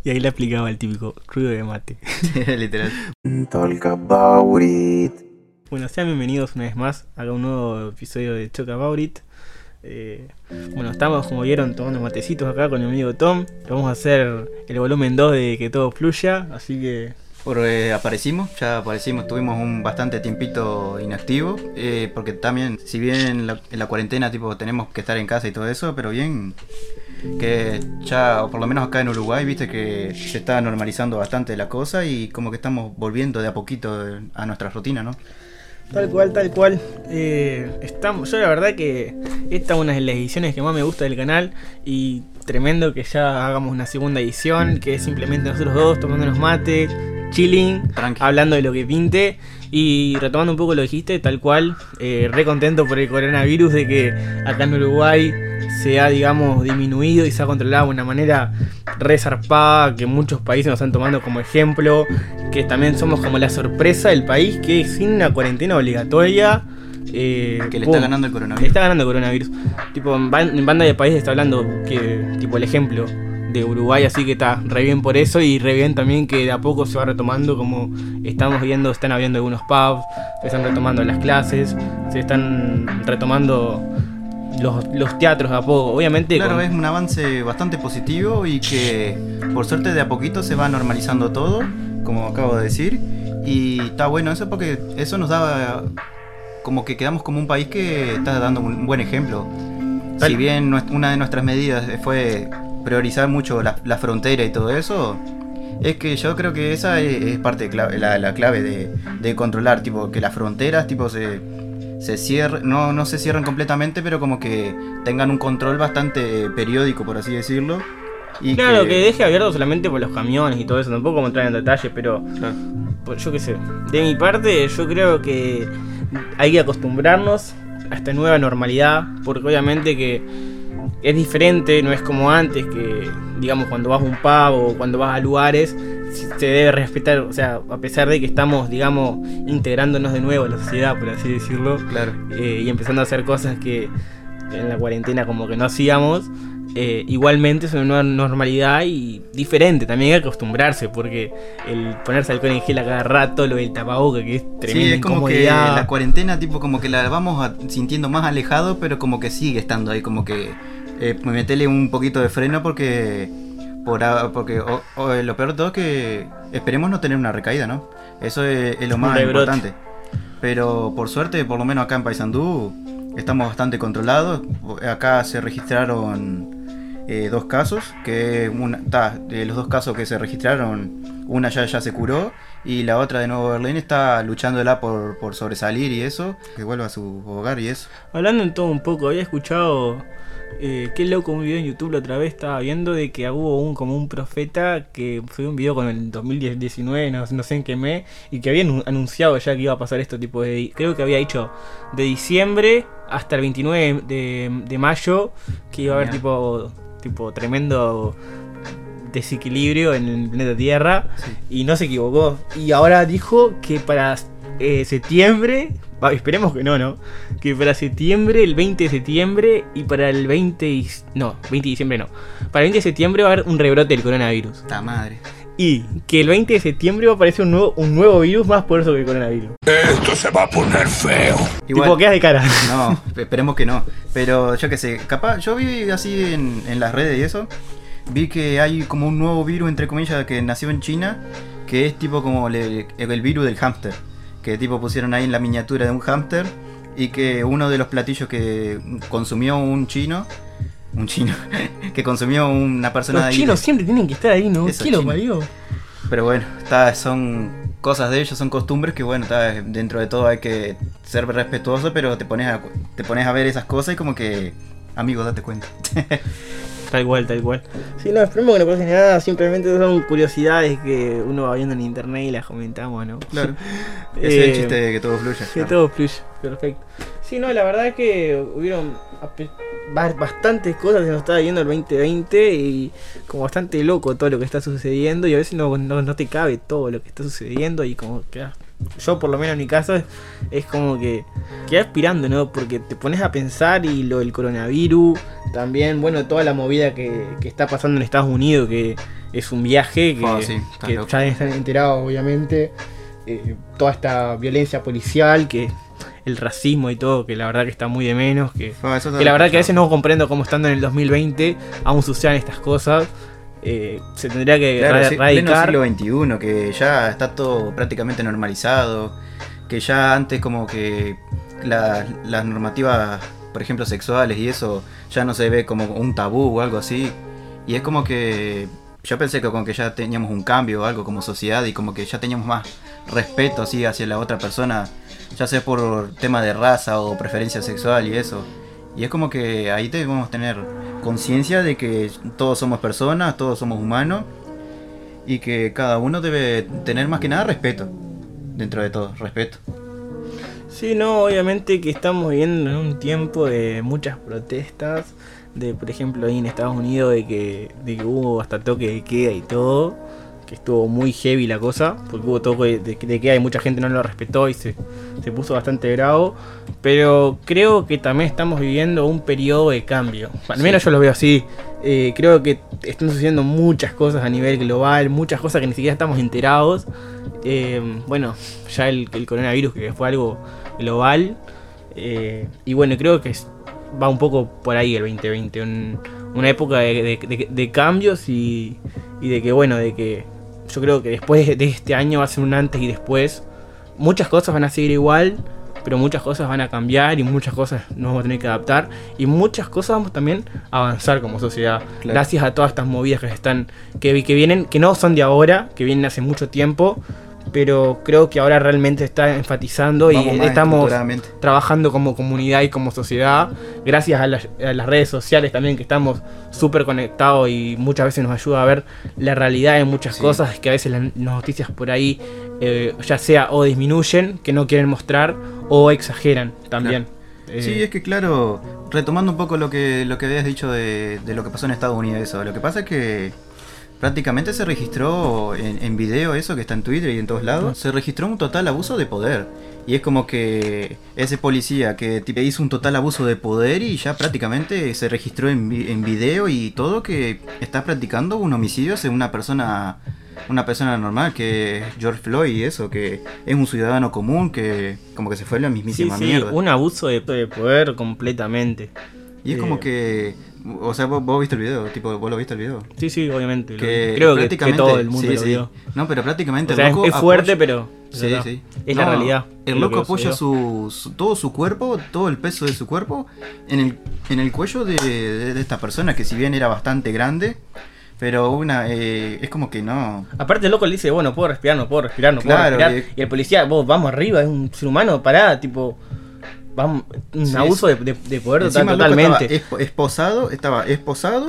Y ahí le aplicaba el típico ruido de mate. Literal. Talk about it. Bueno, sean bienvenidos una vez más a un nuevo episodio de Talk About It. Eh, bueno, estamos, como vieron, tomando matecitos acá con mi amigo Tom. Vamos a hacer el volumen 2 de Que Todo Fluya, así que Por, eh, aparecimos, ya aparecimos, tuvimos un bastante tiempito inactivo, eh, porque también, si bien en la, en la cuarentena tipo tenemos que estar en casa y todo eso, pero bien que ya, o por lo menos acá en Uruguay, viste que se está normalizando bastante la cosa y como que estamos volviendo de a poquito a nuestra rutina, ¿no? Tal cual, tal cual. Eh, estamos, yo la verdad que esta es una de las ediciones que más me gusta del canal y tremendo que ya hagamos una segunda edición, que es simplemente nosotros dos tomándonos mate, chilling, Tranqui. hablando de lo que pinte y retomando un poco lo dijiste, tal cual, eh, re contento por el coronavirus de que acá en Uruguay se ha, digamos, disminuido y se ha controlado de una manera re zarpada que muchos países nos están tomando como ejemplo, que también somos como la sorpresa del país que sin una cuarentena obligatoria... eh, Que le pum, está ganando el le coronavirus. está ganando el coronavirus. Tipo, en banda de países está hablando que, tipo, el ejemplo de Uruguay, así que está re bien por eso y re bien también que de a poco se va retomando, como estamos viendo, están habiendo algunos pubs, se están retomando las clases, se están retomando los, los teatros de a poco. Obviamente, Claro, con- es un avance bastante positivo y que por suerte de a poquito se va normalizando todo, como acabo de decir. Y está bueno eso porque eso nos da como que quedamos como un país que está dando un buen ejemplo. Tal- Si bien una de nuestras medidas fue priorizar mucho la, la frontera y todo eso, es que yo creo que esa es, es parte clave, la, la clave de, de controlar, tipo que las fronteras tipo se, se cierren, no, no se cierren completamente, pero como que tengan un control bastante periódico, por así decirlo. Y Claro, que deje abierto solamente por los camiones y todo eso, tampoco como entrar en detalle, pero Claro. pues yo qué sé. De mi parte, yo creo que hay que acostumbrarnos a esta nueva normalidad, porque obviamente que es diferente, no es como antes, que digamos cuando vas a un pub o cuando vas a lugares, se debe respetar, o sea, a pesar de que estamos, digamos, integrándonos de nuevo a la sociedad, por así decirlo, Claro. eh, y empezando a hacer cosas que en la cuarentena como que no hacíamos. eh, igualmente es una nueva normalidad y diferente, también hay que acostumbrarse porque el ponerse alcohol en gel a cada rato, lo del tapaboca que es tremenda Sí, es como que la cuarentena, tipo, como que la vamos a- sintiendo más alejado, pero como que sigue estando ahí, como que eh, metele un poquito de freno porque por a- porque o- o, eh, lo peor de todo es que esperemos no tener una recaída, ¿no? Eso es, es lo más rebrote. importante. Pero por suerte, por lo menos acá en Paysandú, estamos bastante controlados. Acá se registraron eh, dos casos, que una, ta, de los dos casos que se registraron, una ya, ya se curó y la otra de Nuevo Berlín está luchándola por, por sobresalir y eso, que vuelva a su hogar y eso. Hablando en todo un poco, había escuchado, eh, qué loco, un video en YouTube la otra vez estaba viendo de que hubo un como un profeta que subió un video con el 2019, no, no sé en qué mes, y que había anu- anunciado ya que iba a pasar esto tipo de... Creo que había dicho de diciembre hasta el 29 de, de mayo que iba a haber tipo, tipo tremendo desequilibrio en el planeta Tierra y no se equivocó. Y ahora dijo que para eh, septiembre, esperemos que no, ¿no? Que para septiembre, el 20 de septiembre y para el 20 y, no, 20 de diciembre no. Para el 20 de septiembre va a haber un rebrote del coronavirus. ¡Ta madre! Y que el 20 de septiembre va a aparecer un nuevo, un nuevo virus más poderoso que el coronavirus. Esto se va a poner feo. Tipo, quedas de cara. No, esperemos que no. Pero yo qué sé, capaz, yo vi así en, en las redes y eso, vi que hay como un nuevo virus, entre comillas, que nació en China, que es tipo como el, virus del hámster. Que tipo pusieron ahí en la miniatura de un hámster y que uno de los platillos que consumió un chino, un chino, que consumió una persona de Los ahí. chinos siempre tienen que estar ahí, ¿no? Eso, ¿Qué lo parió? Pero bueno, está, son cosas de ellos, son costumbres que bueno, está, dentro de todo hay que ser respetuoso, pero te pones a, te pones a ver esas cosas y como que, amigo, date cuenta. Tal cual, tal cual. Sí, no, esperemos que no pase nada, simplemente son curiosidades que uno va viendo en internet y las comentamos, ¿no? Claro. Ese es el Eh, chiste de que todo fluya. Que todo fluye, perfecto. Sí, no, la verdad es que hubieron bastantes cosas que nos estaba viendo el 2020 y como bastante loco todo lo que está sucediendo y a veces no, no, no te cabe todo lo que está sucediendo y como que ah, yo por lo menos en mi caso, es, es como que queda aspirando, ¿no? Porque te pones a pensar y lo del coronavirus, también, bueno, toda la movida que, que está pasando en Estados Unidos, que es un viaje que, Oh, sí, que ya están enterados, obviamente. eh, toda esta violencia policial, que el racismo y todo, que la verdad que está muy de menos, que, Ah, que la verdad que a veces no comprendo cómo estando en el 2020 aún sucedan estas cosas. Eh, se tendría que Claro, pleno radicar. siglo XXI, que ya está todo prácticamente normalizado, que ya antes como que la- las normativas, por ejemplo, sexuales y eso, ya no se ve como un tabú o algo así. Y es como que yo pensé que como que ya teníamos un cambio o algo como sociedad y como que ya teníamos más respeto así hacia la otra persona, ya sea por tema de raza o preferencia sexual y eso. Y es como que ahí debemos tener conciencia de que todos somos personas, todos somos humanos y que cada uno debe tener más que nada respeto. Dentro de todo, respeto. Sí, no, obviamente que estamos viviendo en un tiempo de muchas protestas, de por ejemplo ahí en Estados Unidos de que, de que hubo hasta toque de queda y todo, que estuvo muy heavy la cosa, porque hubo toque de, de queda y mucha gente no lo respetó y se, se puso bastante bravo, pero creo que también estamos viviendo un periodo de cambio, al menos yo lo veo así, Eh, creo que están sucediendo muchas cosas a nivel global, muchas cosas que ni siquiera estamos enterados, Eh, bueno, ya el, el coronavirus que fue algo global. eh, y bueno, creo que va un poco por ahí el 2020. un- una época de, de- de- de cambios y, y de que, bueno, de que yo creo que después de este año va a ser un antes y después. Muchas cosas van a seguir igual, pero muchas cosas van a cambiar y muchas cosas nos vamos a tener que adaptar. Y muchas cosas vamos también a avanzar como sociedad. Claro. Gracias a todas estas movidas que están. Que, que vienen, que no son de ahora, que vienen hace mucho tiempo. Pero creo que ahora realmente está enfatizando Vamos y estamos trabajando como comunidad y como sociedad, gracias a las, a las redes sociales también que estamos súper conectados y muchas veces nos ayuda a ver la realidad de muchas Sí. cosas que a veces las noticias por ahí eh, ya sea o disminuyen, que no quieren mostrar, o exageran también. Eh, Sí, es que claro, retomando un poco lo que, lo que habías dicho de, de lo que pasó en Estados Unidos, eso. Lo que pasa es que prácticamente se registró en, en video eso que está en Twitter y en todos lados. Se registró un total abuso de poder. Y es como que ese policía que hizo un total abuso de poder y ya prácticamente se registró en, en video y todo que está practicando un homicidio hacia una persona una persona normal que es George Floyd y eso, que es un ciudadano común que como que se fue a la sí, mismísima sí, mierda. un abuso de, de poder completamente. Y es Eh, como que. O sea, vos, vos viste el video, tipo, vos lo viste el video. Sí, sí, obviamente. Que creo que, que todo el mundo sí, lo sí. vio. No, pero prácticamente O sea, el loco es fuerte, apoya- pero Sí, sí. es la realidad. El lo loco apoya su, su- todo su cuerpo, todo el peso de su cuerpo en el, en el cuello de, de- de esta persona que si bien era bastante grande, pero una eh, es como que no. Aparte el loco le dice, bueno, puedo respirar, no puedo respirar, no Claro, puedo respirar. Y el policía, vos, vamos arriba, es un ser humano, pará, tipo, vamos, un Sí, abuso de, de- de poder total- Encima el loco totalmente. estaba espo- esposado, estaba esposado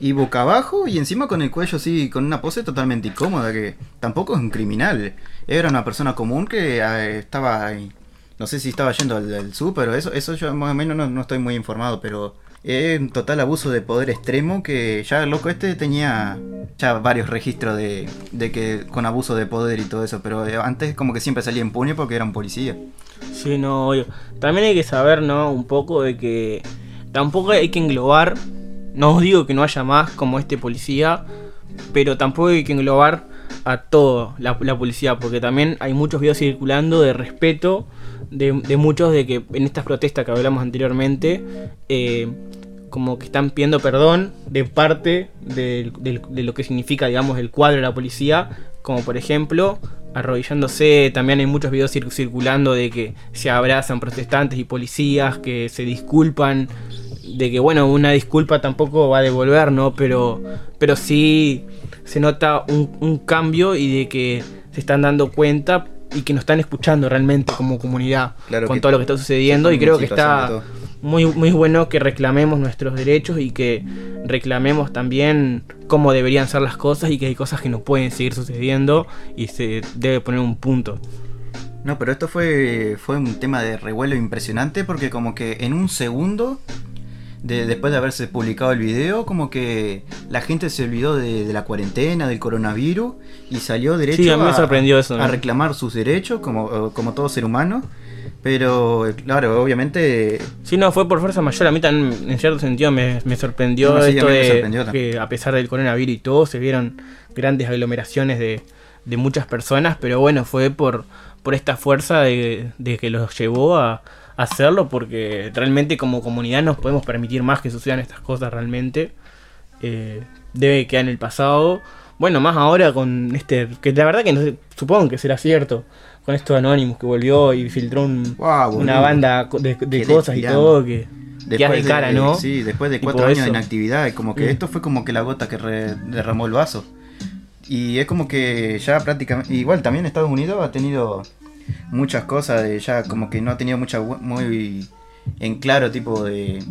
y boca abajo y encima con el cuello así, con una pose totalmente incómoda que tampoco es un criminal. Era una persona común que eh, estaba, ahí, no sé si estaba yendo al, al súper o eso, eso yo más o menos no, no estoy muy informado, pero es un total abuso de poder extremo que ya el loco este tenía ya varios registros de, de que con abuso de poder y todo eso, pero eh, antes como que siempre salía impune porque era un policía. Sí, no, obvio. También hay que saber, ¿no? Un poco de que tampoco hay que englobar, no os digo que no haya más como este policía, pero tampoco hay que englobar a todo la, la policía, porque también hay muchos videos circulando de respeto de, muchos de que en estas protestas que hablamos anteriormente, eh, como que están pidiendo perdón de parte de lo que significa, digamos, el cuadro de la policía, como por ejemplo, arrodillándose, también hay muchos videos cir- circulando de que se abrazan protestantes y policías, que se disculpan, de que bueno, una disculpa tampoco va a devolver, ¿no? Pero, pero sí se nota un, un cambio y de que se están dando cuenta y que nos están escuchando realmente como comunidad Claro con todo lo que está sucediendo y creo que está muy, muy bueno que reclamemos nuestros derechos y que reclamemos también cómo deberían ser las cosas y que hay cosas que no pueden seguir sucediendo y se debe poner un punto. No, pero esto fue, fue un tema de revuelo impresionante porque como que en un segundo de- después de haberse publicado el video, como que la gente se olvidó de, de la cuarentena, del coronavirus y salió derecho Sí, a me sorprendió eso, a reclamar sus derechos como, como todo ser humano. Pero, claro, obviamente Sí, no, fue por fuerza mayor. A mí también, en cierto sentido, me, me sorprendió sí, esto me de sorprendió que, a pesar del coronavirus y todo, se vieron grandes aglomeraciones de, de muchas personas. Pero bueno, fue por, por esta fuerza de, de que los llevó a hacerlo, porque realmente, como comunidad, nos podemos permitir más que sucedan estas cosas realmente. Eh, debe quedar en el pasado. Bueno, más ahora con este. Que la verdad que no sé, supongo que será cierto. Con esto de Anonymous que volvió y filtró un- una banda de, cosas y todo que quedas de cara, ¿no? Sí, después de cuatro años eso. de inactividad, como que Mm. esto fue como que la gota que re- derramó el vaso. Y es como que ya prácticamente. Igual también Estados Unidos ha tenido muchas cosas, de ya como que no ha tenido mucha muy en claro tipo de,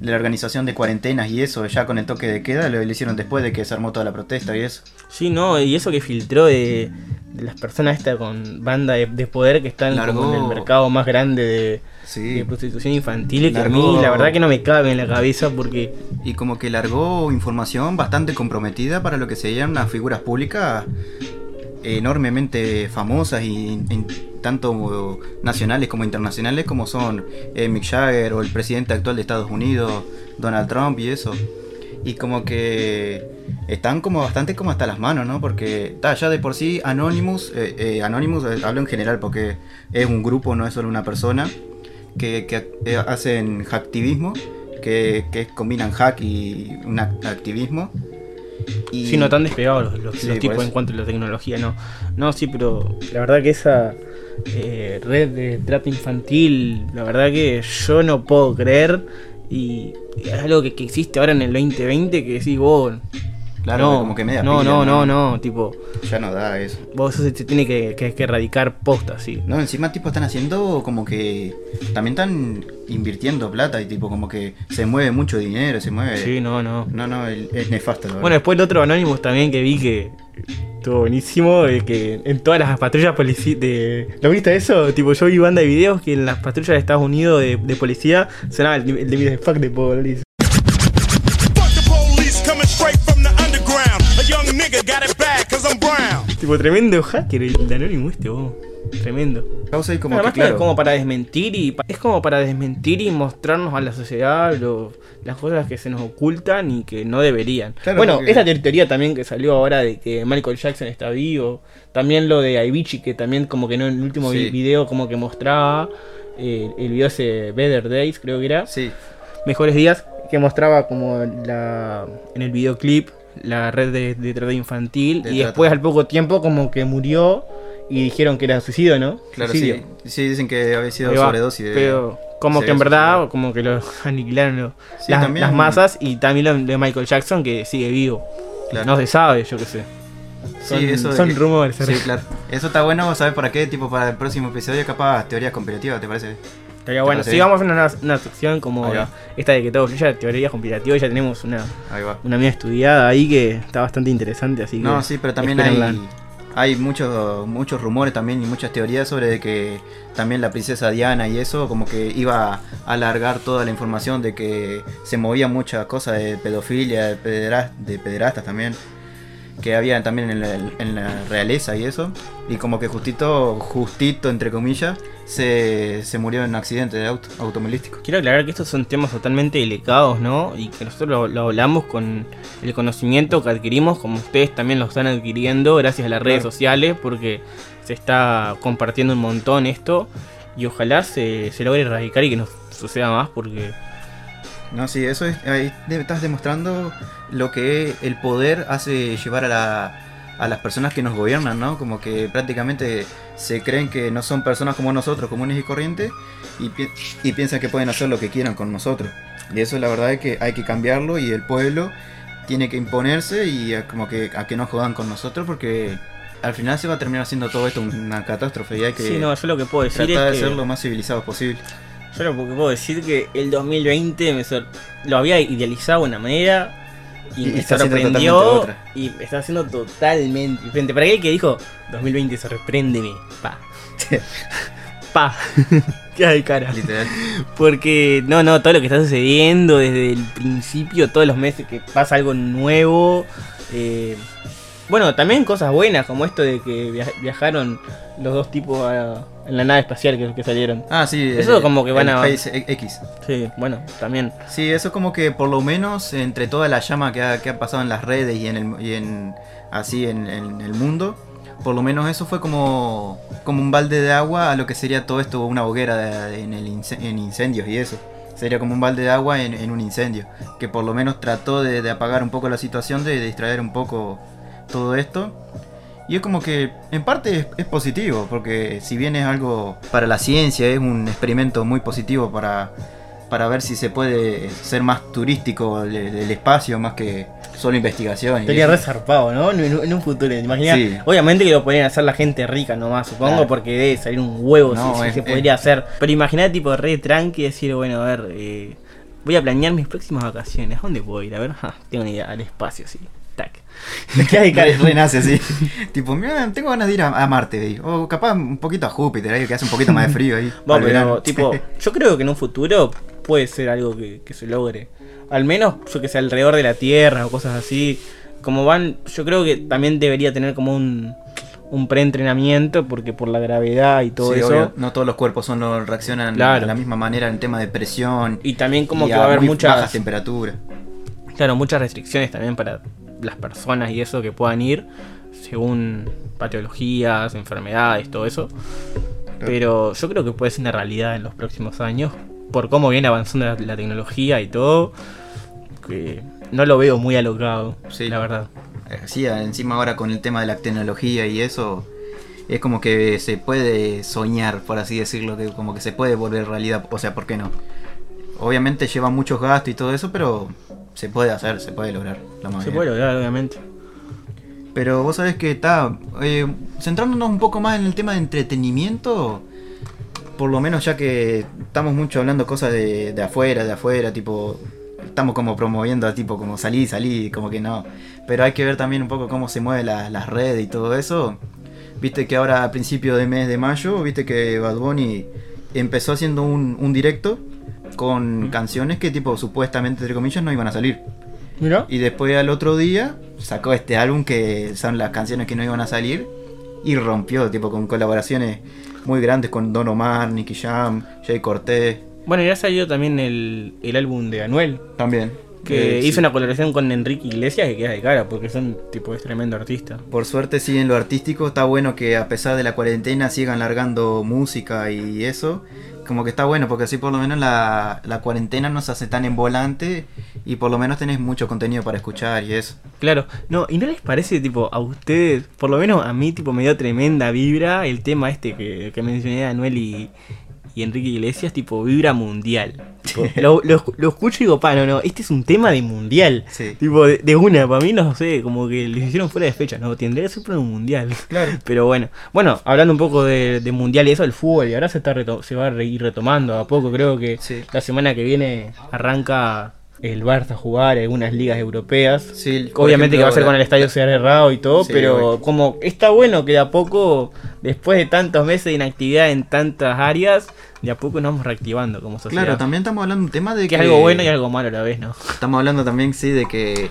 de la organización de cuarentenas y eso, ya con el toque de queda, lo, lo hicieron después de que se armó toda la protesta y eso. Sí, no, y eso que filtró de, de las personas estas con banda de, de poder que están como Largó- en el mercado más grande de, Sí. prostitución infantil, que a mí Largó- la verdad que no me cabe en la cabeza porque Y como que largó información bastante comprometida para lo que serían unas figuras públicas enormemente famosas y tanto nacionales como internacionales como son eh, Mick Jagger o el presidente actual de Estados Unidos, Donald Trump y eso. Y como que están como bastante como hasta las manos, ¿no? Porque ta, ya de por sí Anonymous, eh, eh, Anonymous eh, hablo en general porque es un grupo, no es solo una persona, que, que, eh, hacen hacktivismo, que, que combinan hack y un act- activismo. Y sí no tan despegados los, los- Sí, los por tipos en cuanto a la tecnología, no. No, sí, pero la verdad que esa eh, red de trata infantil, la verdad que yo no puedo creer y es algo que, que existe ahora en el 2020 que decís vos, Claro, no, como que media no, pila, no, no, no, tipo, Ya no da eso. vos eso se tiene que, que, que erradicar posta, sí. No, encima tipo están haciendo como que también están invirtiendo plata y tipo como que se mueve mucho dinero, se mueve. Sí, no, no. No, no, el- es nefasto. Bueno, verdad. después el otro Anonymous también que vi que estuvo buenísimo, eh, que en todas las patrullas policía de... ¿Lo viste eso? Tipo, yo vi banda de videos que en las patrullas de Estados Unidos de, de policía sonaba el, el de Fuck the Police. Fuck the police coming straight from the underground. A young nigga got it bad cause I'm brown. Tipo, tremendo hacker el de Anonymous este, vos. Tremendo. Causa y como Además que que claro. es como para desmentir y es como para desmentir y mostrarnos a la sociedad lo- las cosas que se nos ocultan y que no deberían. Claro, bueno, porque- esta teoría también que salió ahora de que Michael Jackson está vivo, también lo de Avicii que también como que no en el último Sí. video como que mostraba eh, el video ese Better Days creo que era, Sí, Mejores Días, que mostraba como la en el videoclip la red de, de trata infantil De y trata. después al poco tiempo como que murió y dijeron que era suicidio, ¿no? claro, Suicidio. sí. Sí, dicen que había sido sobredosis de. Pero como que en verdad, suicidado. como que lo aniquilaron lo- Sí, las, también- las masas y también lo de Michael Jackson que sigue vivo. Claro. No se sabe, yo qué sé. Son, Sí, eso de son que- rumores. Sí, claro. Eso está bueno, ¿sabes para qué? Tipo, para el próximo episodio, capaz teorías conspirativas, ¿te parece? Estaría bueno. parece Si vamos a una, una sección como esta de que todo fluya, teorías conspirativas, ya tenemos una, una mía estudiada ahí que está bastante interesante, así que... No, sí, pero también hay, hay muchos muchos rumores también y muchas teorías sobre de que también la princesa Diana y eso como que iba a alargar toda la información de que se movía muchas cosas de pedofilia, de pederastas también, que había también en la, en la realeza y eso, y como que justito, justito entre comillas, se, se murió en un accidente de auto, automovilístico. Quiero aclarar que estos son temas totalmente delicados, ¿no? Y que nosotros lo, lo hablamos con el conocimiento que adquirimos, como ustedes también lo están adquiriendo gracias a las redes Claro. sociales, porque se está compartiendo un montón esto. Y ojalá se, se logre erradicar y que no suceda más, porque No, sí, eso es. Ahí estás demostrando lo que el poder hace llevar a, la, a las personas que nos gobiernan, ¿no? Como que prácticamente se creen que no son personas como nosotros, comunes y corrientes, y, pi- y piensan que pueden hacer lo que quieran con nosotros. Y eso la verdad es que hay que cambiarlo y el pueblo tiene que imponerse y a, como que a que no jodan con nosotros porque al final se va a terminar haciendo todo esto una catástrofe y hay que sí, no, yo lo que puedo decir tratar de que... ser lo más civilizados posible. Yo lo que puedo decir que el 2020 me sor- lo había idealizado de una manera y, Y me sorprendió y está haciendo totalmente diferente. Para aquel que dijo 2020 sorpréndeme, pa. pa. De cara. Literal. Porque, no, no, todo lo que está sucediendo desde el principio, todos los meses que pasa algo nuevo. eh, bueno, también cosas buenas, como esto de que via- viajaron los dos tipos a- en la nave espacial que, que salieron. Ah, sí. Eso el- como que van a- Face X. Sí, bueno, también. Sí, eso como que por lo menos entre toda la llama que ha, que ha pasado en las redes y en el y en así en, en el mundo, por lo menos eso fue como como un balde de agua a lo que sería todo esto una hoguera de- en el en incendios y eso. Sería como un balde de agua en, en un incendio, que por lo menos trató de, de apagar un poco la situación, de, distraer un poco todo esto. Y es como que en parte es, es positivo, porque si bien es algo para la ciencia, es un experimento muy positivo para, para ver si se puede ser más turístico el, el espacio, más que solo investigación. eso. re zarpado, ¿no? En, un futuro, imaginá. Sí. Obviamente que lo podrían hacer la gente rica nomás, supongo, Claro. porque debe salir un huevo No, si, si es- se es- podría hacer. Pero imaginá tipo re tranqui decir, bueno, a ver, eh, voy a planear mis próximas vacaciones. ¿A dónde puedo ir? A ver, Ja, tengo una idea, al espacio, sí. Tac. ¿Qué hay, cara? Re- renace así. tipo, mira, tengo ganas de ir a, a Marte, ahí. o capaz un poquito a Júpiter, ahí que hace un poquito más de frío ahí. Bueno, pero tipo, yo creo que en un futuro puede ser algo que, que se logre. Al menos, yo que sé, alrededor de la Tierra o cosas así. Como van, yo creo que también debería tener como un, un preentrenamiento, porque por la gravedad y todo Sí, eso. obvio, no todos los cuerpos son lo, reaccionan Claro. de la misma manera en tema de presión. Y también como y que va a haber muchas, bajas temperaturas. claro, muchas restricciones también para las personas y eso que puedan ir, según patologías, enfermedades, todo eso. Pero yo creo que puede ser una realidad en los próximos años, por cómo viene avanzando la, la tecnología y todo, que no lo veo muy alocado, Sí. la verdad. Eh, Sí, encima ahora con el tema de la tecnología y eso, es como que se puede soñar, por así decirlo, que como que se puede volver realidad, o sea, ¿por qué no? Obviamente lleva muchos gastos y todo eso, pero se puede hacer, se puede lograr. La Se mayoría. puede lograr, obviamente. Pero vos sabés que está, eh, centrándonos un poco más en el tema de entretenimiento, por lo menos ya que estamos mucho hablando cosas de, de afuera, de afuera, tipo, estamos como promoviendo a tipo como salí, salí, como que no. Pero hay que ver también un poco cómo se mueven la- las redes y todo eso. Viste que ahora a principio de mes de mayo, viste que Bad Bunny empezó haciendo un, un directo con canciones que tipo supuestamente entre comillas no iban a salir. Mira. Y después al otro día sacó este álbum que son las canciones que no iban a salir y rompió, tipo con colaboraciones muy grandes con Don Omar, Nicky Jam, Jay Cortez Bueno, ya salió también el, el álbum de Anuel, también. que Eh, hizo sí. una colaboración con Enrique Iglesias que queda de cara, porque son tipo es tremendo artista. Por suerte sí en lo artístico está bueno que a pesar de la cuarentena sigan largando música y eso. Como que está bueno porque así por lo menos la, la cuarentena no se hace tan en volante y por lo menos tenés mucho contenido para escuchar y eso. Claro, no, ¿y no les parece, tipo, a ustedes, por lo menos a mí, tipo, me dio tremenda vibra el tema este que, que mencioné de Anuel y, y Enrique Iglesias, tipo, vibra mundial? Tipo, lo, lo- lo escucho y digo, pa, no, no, este es un tema de mundial. Sí. Tipo, de, de una, para mí, no sé, como que les hicieron fuera de fecha, no, tendría que ser para un mundial. Claro. Pero bueno, bueno, hablando un poco de, de mundial y eso, el fútbol, y ahora se, está se va a ir retomando a poco, creo que Sí. la semana que viene arranca el Barça a jugar algunas ligas europeas. Sí, Obviamente ejemplo, que va a ser con el estadio cerrado y todo, Sí, pero como está bueno que de a poco, después de tantos meses de inactividad en tantas áreas, de a poco nos vamos reactivando como sociedad. Claro, también estamos hablando de un tema de que que es algo bueno y algo malo a la vez, ¿no? Estamos hablando también, sí, de que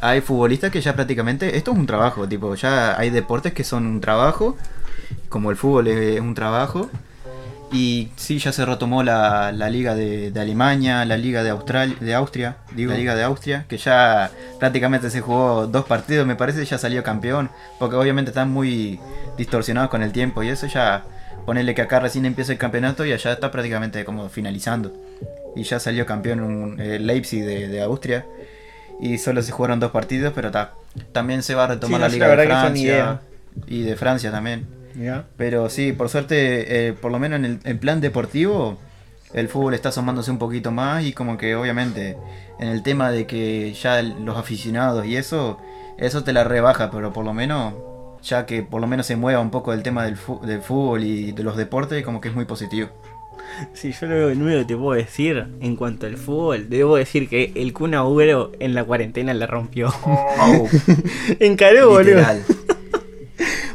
hay futbolistas que ya prácticamente. Esto es un trabajo, tipo, ya hay deportes que son un trabajo, como el fútbol es un trabajo. Y sí, ya se retomó la, la liga de, de Alemania, la liga de, Austral, de Austria, digo, la liga de Austria, que ya prácticamente se jugó dos partidos, me parece, y ya salió campeón, porque obviamente están muy distorsionados con el tiempo y eso ya, ponerle que acá recién empieza el campeonato y allá está prácticamente como finalizando. Y ya salió campeón un, el Leipzig de, de Austria. Y solo se jugaron dos partidos, pero ta, también se va a retomar Sí, la Liga la de Francia. Y de Francia también. Pero sí, por suerte, eh, por lo menos en el en plan deportivo, el fútbol está asomándose un poquito más y como que obviamente en el tema de que ya el- los aficionados y eso, eso te la rebaja, pero por lo menos, ya que por lo menos se mueva un poco el tema del, fútbol y de los deportes, como que es muy positivo. Sí, yo lo único que te puedo decir en cuanto al fútbol, debo decir que el Kun Agüero en la cuarentena la rompió. Encaró, boludo.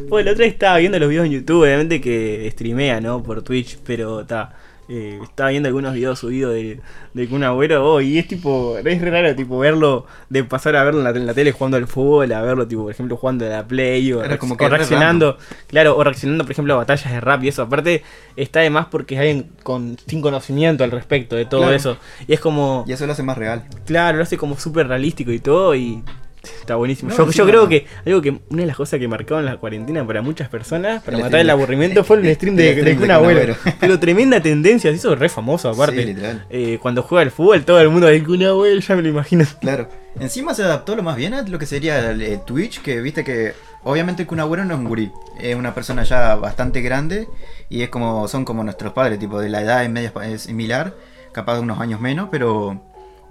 Pues el otro día estaba viendo los videos en YouTube, obviamente que streamea, ¿no? Por Twitch, pero está. Eh, estaba viendo algunos videos subidos de, de Kun Agüero oh, y es tipo, es re raro tipo verlo, de pasar a verlo en la, en la tele jugando al fútbol, a verlo tipo, por ejemplo, jugando a la Play o, como que o re reaccionando, claro, o reaccionando por ejemplo a batallas de rap y eso, aparte está de más porque es alguien con, sin conocimiento al respecto de todo Claro. eso, y es como, Y eso lo hace más real. claro, lo hace como súper realístico y todo y... Está buenísimo. No, yo, creo que algo que una de las cosas que marcaron la cuarentena para muchas personas, para El matar el stream aburrimiento, fue el stream de, el stream de. Agüero. Pero tremenda tendencia, se hizo re famoso aparte. Sí. Eh, cuando juega al fútbol, todo el mundo de Kun Agüero, ya me lo imagino. Claro. Encima se adaptó lo más bien a lo que sería el, eh, Twitch, que viste que obviamente Kun Agüero no es un gurí, es una persona ya bastante grande y es como son como nuestros padres, tipo de la edad es media es similar, capaz de unos años menos, pero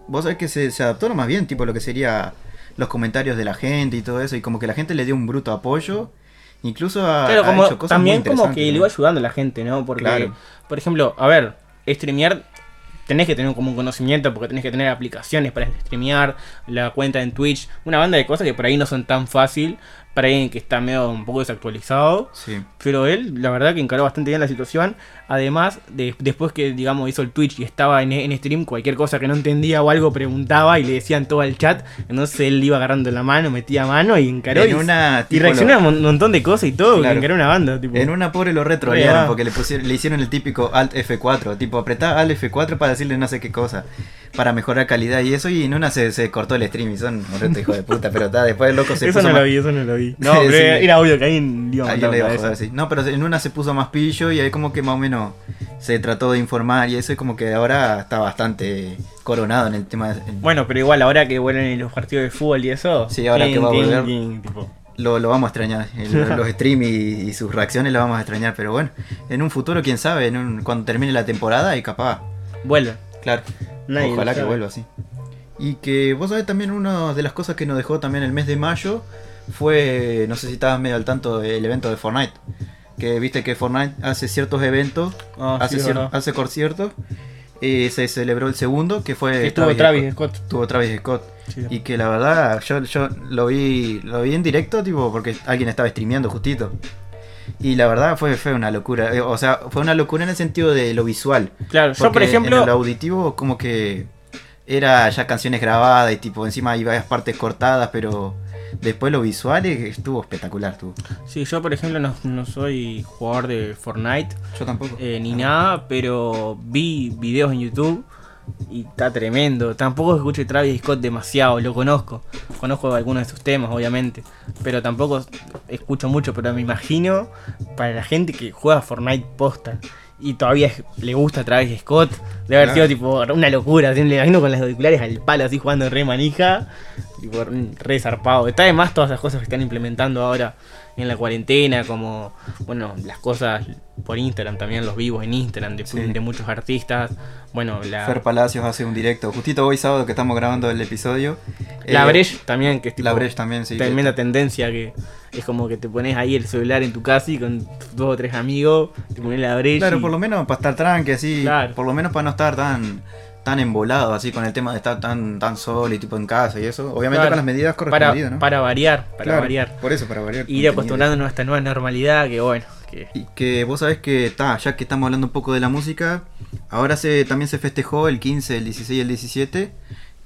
vos sabés que se, se adaptó lo más bien, tipo lo que sería los comentarios de la gente y todo eso y como que la gente le dio un bruto apoyo, incluso ha, Claro, ha como, hecho cosas muy también como interesantes, que le iba ayudando a la gente, ¿no? Porque, Claro. por ejemplo, a ver, streamear tenés que tener como un conocimiento porque tenés que tener aplicaciones para streamear, la cuenta en Twitch, una banda de cosas que por ahí no son tan fácil para alguien que está medio un poco desactualizado. Sí. Pero él, la verdad que encaró bastante bien la situación. Además, de- después que, digamos, hizo el Twitch y estaba en, en stream, cualquier cosa que no entendía o algo preguntaba y le decían todo al chat. Entonces él iba agarrando la mano, metía mano y encaró. En y, una, y reaccionó lo- a un mon- montón de cosas y todo. Claro. encaró una banda. Tipo. En una pobre lo Re retrolearon porque le, pusieron, le hicieron el típico Alt F4, tipo apretá Alt F4 para decirle no sé qué cosa, para mejorar calidad y eso, y en una se, se cortó el stream y son un reto hijo de puta, pero está, después el loco se eso puso no más- lo vi, eso no lo vi. No, pero sí. era- obvio que alguien esas. sí. No, pero en una se puso más pillo y ahí como que más o menos se trató de informar y eso y como que ahora está bastante coronado en el tema. de- Bueno, pero igual ahora que vuelven los partidos de fútbol y eso. Sí, ahora que va a volver. Lo, lo vamos a extrañar, el- los streams y, y sus reacciones lo vamos a extrañar, pero bueno, en un futuro quién sabe, en un- cuando termine la temporada y capaz Vuelve. Claro. Nadie Ojalá que vuelva así. Y que vos sabés también una de las cosas que nos dejó también el mes de mayo fue, no sé si estabas medio al tanto del evento de Fortnite. Que viste que Fortnite hace ciertos eventos, Ah, sí, hace, es cier- hace conciertos. Y se celebró el segundo, que fue Que estuvo Travis Scott. Estuvo Travis Scott. Sí. Y que la verdad, yo, yo lo vi lo vi en directo, tipo, porque alguien estaba streameando justito. Y la verdad fue, fue una locura. Eh, O sea, fue una locura en el sentido de lo visual. Claro, yo por ejemplo. En lo auditivo, como que era ya canciones grabadas y tipo, encima hay varias partes cortadas, pero después lo visual estuvo espectacular. Estuvo. Sí, yo por ejemplo no, no soy jugador de Fortnite Yo tampoco. eh, ni nada, pero vi videos en YouTube y está tremendo. Tampoco escucho Travis Scott demasiado, lo conozco. Conozco algunos de sus temas, obviamente, pero tampoco escucho mucho, pero me imagino para la gente que juega Fortnite posta. Y todavía le gusta Travis Scott. Debe haber sido tipo una locura. así, Le imagino con las auriculares al palo así jugando re manija. Tipo, re zarpado. Está de más todas las cosas que están implementando ahora en la cuarentena, como, bueno, las cosas por Instagram, también los vivos en Instagram de, Sí. de muchos artistas. Bueno, la, Fer Palacios hace un directo. Justito hoy sábado que estamos grabando el episodio. la eh, Breche también, que es tipo La Breche también, sí. tremenda tendencia que es como que te pones ahí el celular en tu casa y con tus dos o tres amigos, te pones la Breche. Claro, y- por lo menos para estar tranqui, así. Claro. Por lo menos para no estar tan tan embolado así con el tema de estar tan tan solo y tipo en casa y eso. Obviamente Claro, con las medidas para, correspondidas, ¿no? para variar, para Claro, variar. Por eso, para variar. Ir acostumbrándonos a esta nueva normalidad que bueno, que Y que vos sabés que está, ya que estamos hablando un poco de la música, ahora se también se festejó el 15, el 16 y el 17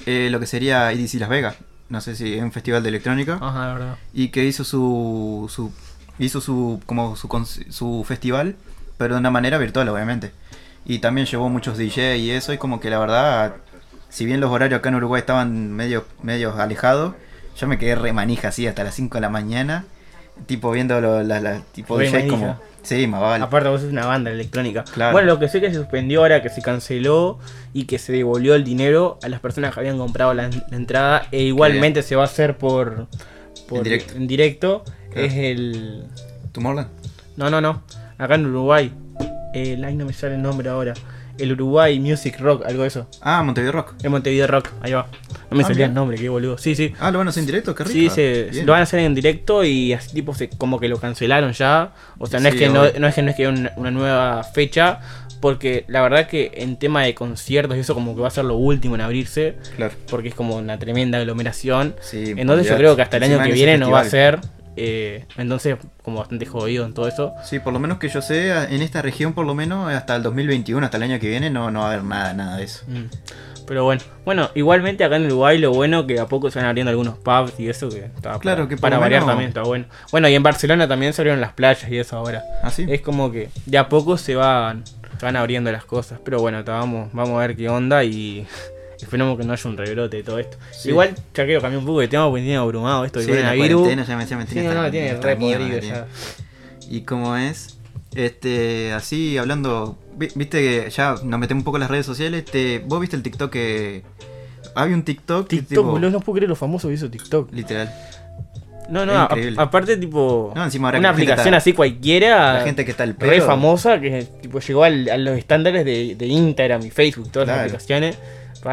eh, lo que sería EDC Las Vegas. No sé si es un festival de electrónica. ajá, de verdad. Y que hizo su, su hizo su como su, su festival, pero de una manera virtual, obviamente. Y también llevó muchos DJ y eso, y como que la verdad, si bien los horarios acá en Uruguay estaban medio, medio alejados, yo me quedé re manija así hasta las 5 de la mañana, tipo viendo lo- la, la- tipo Re DJ manija. como... Sí, más vale. Aparte vos sos una banda electrónica. Claro. Bueno, lo que sé que se suspendió ahora, que se canceló y que se devolvió el dinero a las personas que habían comprado la, la entrada. E igualmente se va a hacer por, por En directo. en directo, Claro. Es el... Tomorrowland. No, no, no. Acá en Uruguay. El, ay, no me sale el nombre ahora. El Uruguay Music Rock, algo de eso. Ah, Montevideo Rock. El Montevideo Rock, ahí va. No me Ah, salía bien. el nombre, qué boludo. Sí, sí. Ah, lo van a hacer en directo, qué rico. Sí, se, lo van a hacer en directo y así tipo se, como que lo cancelaron ya. O sea, no Sí, es que no, no es que no es que una, una nueva fecha, porque la verdad que en tema de conciertos y eso como que va a ser lo último en abrirse, Claro. porque es como una tremenda aglomeración. Sí, Entonces yo creo que hasta el año que viene no va a ser Eh, entonces, como bastante jodido en todo eso. Sí, por lo menos que yo sé, en esta región por lo menos hasta el 2021, hasta el año que viene, no, no va a haber nada, nada de eso. Mm. Pero bueno, bueno, igualmente acá en Uruguay lo bueno que a poco se van abriendo algunos pubs y eso que está Claro, para, que para variar menos- también está bueno. Bueno, y en Barcelona también se abrieron las playas y eso ahora. ¿Ah, sí? Es como que de a poco se van, se van abriendo las cosas. Pero bueno, ta, vamos, vamos a ver qué onda y esperemos que no haya un rebrote de todo esto. Sí. Igual ya quiero cambiar un poco de tema porque tiene abrumado esto Sí, de la coronavirus. ya me, ya me Sí, tiene no, no, tiene re podrido ya. ¿Y cómo es? Este, así hablando, vi- viste que ya nos metemos un poco en las redes sociales, te, vos viste el TikTok que... Había un TikTok, TikTok, tipo- boludo, no puedo creer lo famoso que hizo TikTok. Literal. No, no, a- aparte tipo No, encima ahora que una aplicación está- así cualquiera, La gente que está re pedo. famosa que tipo llegó al- a los estándares de, de Instagram y Facebook, todas las aplicaciones.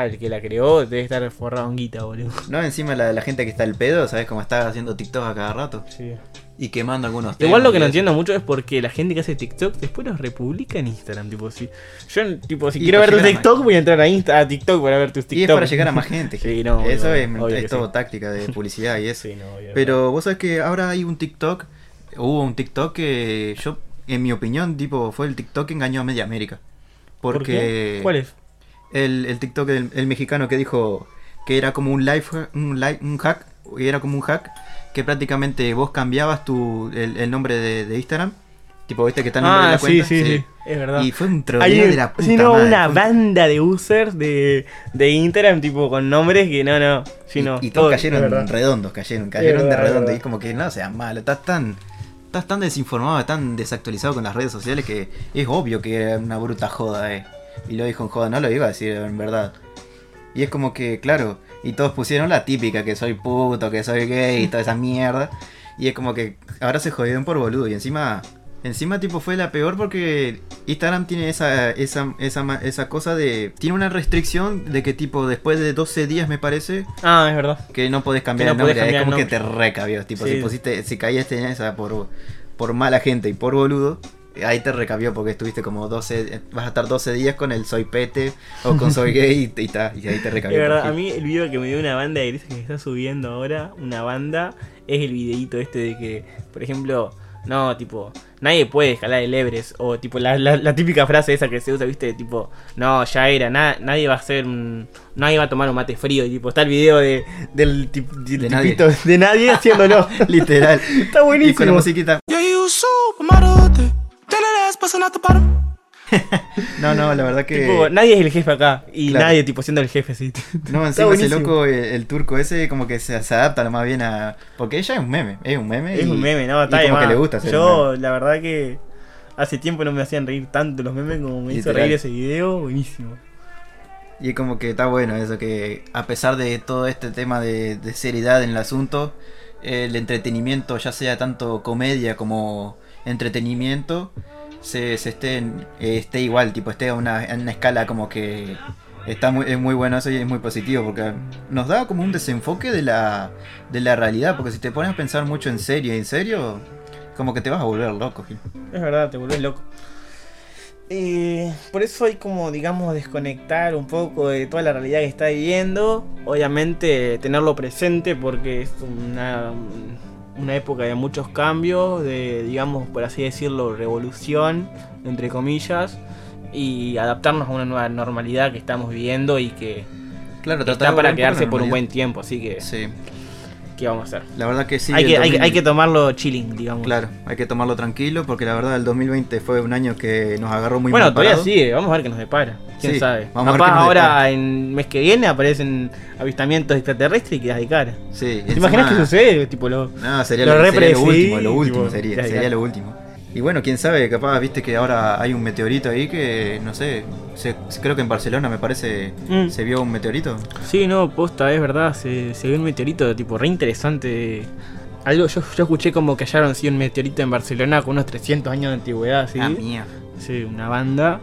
El que la creó debe estar forrado en guita, boludo. No, encima la, la gente que está al pedo, ¿sabes cómo está haciendo TikTok a cada rato? Sí. Y quemando algunos Igual lo temas que no entiendo mucho es porque la gente que hace TikTok después los republica en Instagram, tipo si yo tipo si Y quiero ver tu TikTok voy a entrar a Insta a TikTok para ver tus TikTok. Y es para llegar a más gente. Sí, no, eso es, es todo sí. táctica de publicidad y eso. Sí, no, Pero vos sabés que ahora hay un TikTok, hubo un TikTok que yo, en mi opinión, tipo, fue el TikTok que engañó a media América. ¿Por Porque qué? ¿Cuál es? El, el TikTok del el mexicano que dijo que era como un life, un, li- un hack, y era como un hack, que prácticamente vos cambiabas tu, el, el nombre de, de Instagram. Tipo, viste que está el nombre de Ah, la sí, cuenta. sí, sí, es verdad. Y fue un Hay de la puta sí, no, madre, una fue banda de users de, de Instagram, tipo con nombres que no, no. Sí, y, todos cayeron redondos, cayeron, cayeron verdad, de redondo. Y es como que no seas malo, estás tan, estás tan desinformado, tan desactualizado con las redes sociales que es obvio que era una bruta joda, eh. Y lo dijo en joda, no lo iba a decir en verdad. Y es como que, claro, y todos pusieron la típica, que soy puto, que soy gay y toda esa mierda. Y es como que ahora se jodieron por boludo. Y encima, encima tipo fue la peor porque Instagram tiene esa, esa, esa, esa cosa de... Tiene una restricción de que tipo después de 12 días me parece, Ah, es verdad. que no podés cambiar el no podés nombre, es cambiar como el que te recabió, tipo, Sí. si pusiste, si caíste en esa por, por mala gente y por boludo, ahí te recabió porque estuviste como 12, vas a estar 12 días con el soy pete o con soy gay y, y, ta, y ahí te recabió. verdad, por a mí el video que me dio una banda de grises que está subiendo ahora, una banda, es el videito este de que, por ejemplo, no, tipo, nadie puede escalar el Everest, o tipo, la, la- la típica frase esa que se usa, viste, tipo, no, ya era, na- nadie va a hacer un, nadie va a tomar un mate frío, y tipo, está el video de, del, tip- del De nadie. de nadie haciéndolo. Literal. Está buenísimo. Y con la musiquita. No, no, la verdad que. Tipo, nadie es el jefe acá, y Claro. nadie, tipo, siendo el jefe, sí. No, encima ese loco, el, el turco ese, como que se, se adapta más bien a. Porque ella es un meme, es un meme. Es y- un meme, no, y está de como que más. le gusta hacer Yo, la verdad que hace tiempo no me hacían reír tanto los memes como me hizo reír ese video, buenísimo. Y es como que está bueno eso, que a pesar de todo este tema de, de seriedad en el asunto, el entretenimiento, ya sea tanto comedia como entretenimiento, se, se esté, esté igual, tipo, esté a una, en una escala como que está muy, es muy bueno eso y es muy positivo, porque nos da como un desenfoque de la, de la realidad, porque si te pones a pensar mucho en serio, en serio, como que te vas a volver loco, Gil. Es verdad, te volvés loco. Eh, por eso hay como, digamos, desconectar un poco de toda la realidad que está viviendo. Obviamente tenerlo presente porque es una, una época de muchos cambios, de, digamos, por así decirlo, revolución, entre comillas. Y adaptarnos a una nueva normalidad que estamos viviendo y que Claro, está para quedarse por un buen tiempo. Así que, Sí, ¿qué vamos a hacer? la verdad que sí. hay, que, hay, que- 2000 hay que tomarlo chilling, digamos. Claro, hay que tomarlo tranquilo porque la verdad el 2020 fue un año que nos agarró muy bueno, mal todavía parados. sigue, vamos a ver qué nos depara. ¿Quién Sí, sabe? vamos a ver qué ahora depara. en mes que viene aparecen avistamientos extraterrestres y quedas de cara. Sí, ¿Te imaginas que sucede? Tipo lo. No, sería Lo lo, sería lo repredecís, último, lo último tipo, sería, sería lo último. Y bueno, quién sabe, capaz, viste que ahora hay un meteorito ahí que, no sé, se- creo que en Barcelona me parece, Mm. se vio un meteorito. Sí, no, posta, es verdad. Se, se ve un meteorito tipo re interesante. Algo, yo, yo escuché como que hallaron sí, un meteorito en Barcelona con unos 300 años de antigüedad, ¿sí? Ah, mía. Sí, una banda.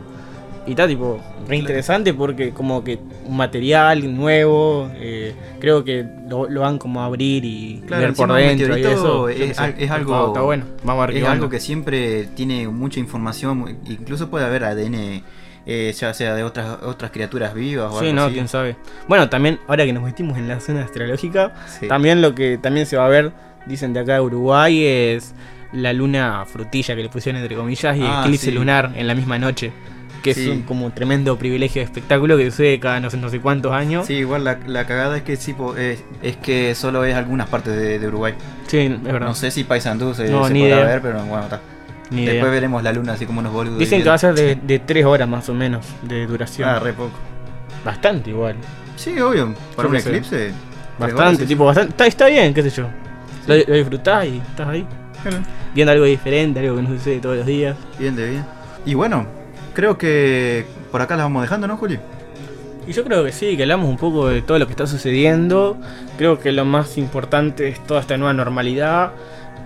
Y está tipo re interesante porque como que un material nuevo, eh, creo que lo, lo van como a abrir y Claro, ver por dentro y eso. es- sé. algo- Está bueno, vamos a ver Es algo que siempre tiene mucha información, incluso puede haber ADN, eh, ya sea de otras otras criaturas vivas o Sí, algo no, así. quién sabe. Bueno, también, ahora que nos metimos en la zona astrológica, Sí. también lo que también se va a ver dicen de acá de Uruguay, es la luna frutilla que le pusieron entre comillas y Ah, eclipse sí. lunar en la misma noche. Que Sí. es un como tremendo privilegio de espectáculo que sucede cada no sé, no sé cuántos años. Sí, igual la, la cagada es que sí, po- es, es que solo es algunas partes de, de Uruguay. Sí, es verdad. No sé si Paysandú se, No, se ni podrá idea. ver, pero bueno, está. Ni Después idea. veremos la luna así como unos boludos. Dicen que va a ser de, de tres horas más o menos de duración. Ah, re poco. Bastante igual. Sí, obvio. Para un eclipse. Bastante, tipo, bastante. Está, está bien, qué sé yo. Lo, lo disfrutás y estás ahí. Bueno, Viendo algo diferente, algo que no sucede todos los días. Bien, de bien. Y bueno, creo que por acá la vamos dejando, ¿no, Juli? Y yo creo que sí, que hablamos un poco de todo lo que está sucediendo. Creo que lo más importante es toda esta nueva normalidad.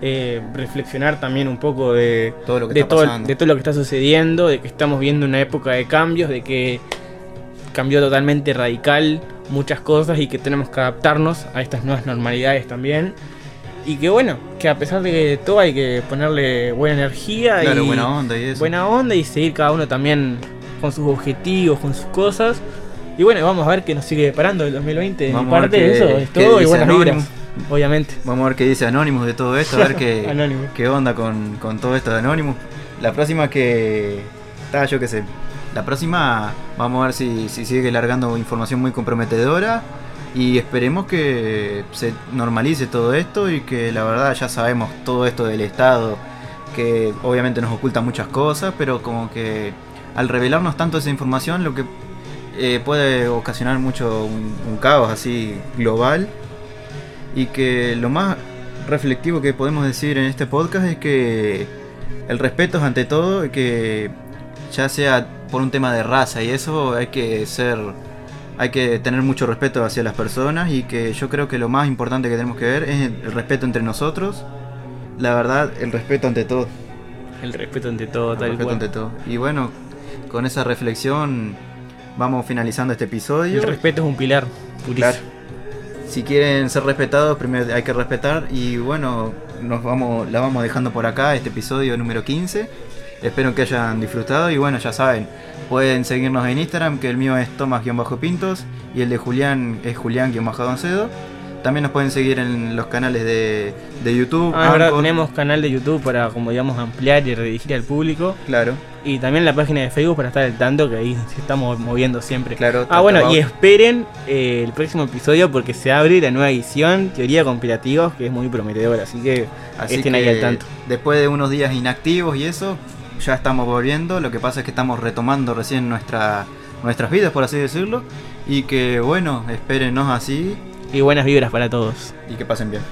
eh, reflexionar también un poco de, Todo lo que de, está todo, de todo lo que está sucediendo, de que estamos viendo una época de cambios, de que cambió totalmente radical muchas cosas y que tenemos que adaptarnos a estas nuevas normalidades también. Y que bueno, que a pesar de todo hay que ponerle buena energía Claro, y buena onda y eso. buena onda y seguir cada uno también con sus objetivos, con sus cosas. Y bueno, vamos a ver qué nos sigue deparando el 2020. De mi Vamos parte, qué- eso es todo y buenas vibras, obviamente. Vamos a ver qué dice Anonymous de todo esto, a ver qué, qué onda con, con todo esto de Anonymous. La próxima que... Está, yo qué sé. La próxima vamos a ver si, si sigue largando información muy comprometedora y esperemos que se normalice todo esto y que la verdad ya sabemos todo esto del Estado, que obviamente nos oculta muchas cosas, pero como que al revelarnos tanto esa información lo que eh, puede ocasionar mucho un, un caos así global. Y que lo más reflectivo que podemos decir en este podcast es que el respeto es ante todo y que ya sea por un tema de raza y eso hay que ser hay que tener mucho respeto hacia las personas y que yo creo que lo más importante que tenemos que ver es el respeto entre nosotros la verdad el respeto ante todo El respeto ante todo, el tal respeto cual. ante todo y bueno con esa reflexión vamos finalizando este episodio El respeto es un pilar. Claro. Si quieren ser respetados, primero hay que respetar. Y bueno, nos vamos, la vamos dejando por acá, este episodio número 15. Espero que hayan disfrutado. Y bueno, ya saben, pueden seguirnos en Instagram, que el mío es Tomás-Pintos y el de Julián es Julián-Doncedo. También nos pueden seguir en los canales de, de YouTube. Ah, verdad, Anchor. tenemos canal de YouTube para, como digamos, ampliar y redirigir al público. Claro, Y también la página de Facebook para estar al tanto, que ahí se estamos moviendo siempre. claro. Ah, bueno, y es esperen eh, el próximo episodio porque se abre la nueva edición, Teoría Conspirativos, que es muy prometedora, así que Así estén que ahí al tanto. después de unos días inactivos y eso, ya estamos volviendo. Lo que pasa es que estamos retomando recién nuestra, nuestras vidas, por así decirlo. Y que bueno, espérennos así Y buenas vibras para todos. y que pasen bien.